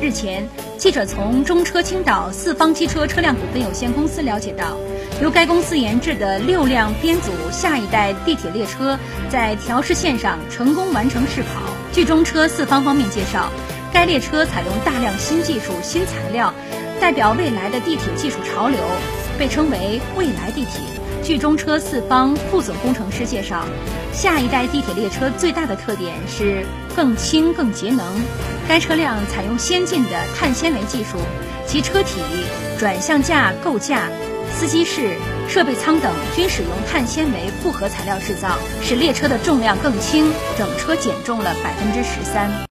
日前，记者从中车青岛四方机车车辆股份有限公司了解到，由该公司研制的六辆编组下一代地铁列车在调试线上成功完成试跑。据中车四方方面介绍，该列车采用大量新技术、新材料，代表未来的地铁技术潮流，被称为“未来地铁”。据中车四方副总工程师介绍，下一代地铁列车最大的特点是更轻、更节能。该车辆采用先进的碳纤维技术，其车体、转向架构架、司机室、设备舱等均使用碳纤维复合材料制造，使列车的重量更轻，整车减重了百分之十三。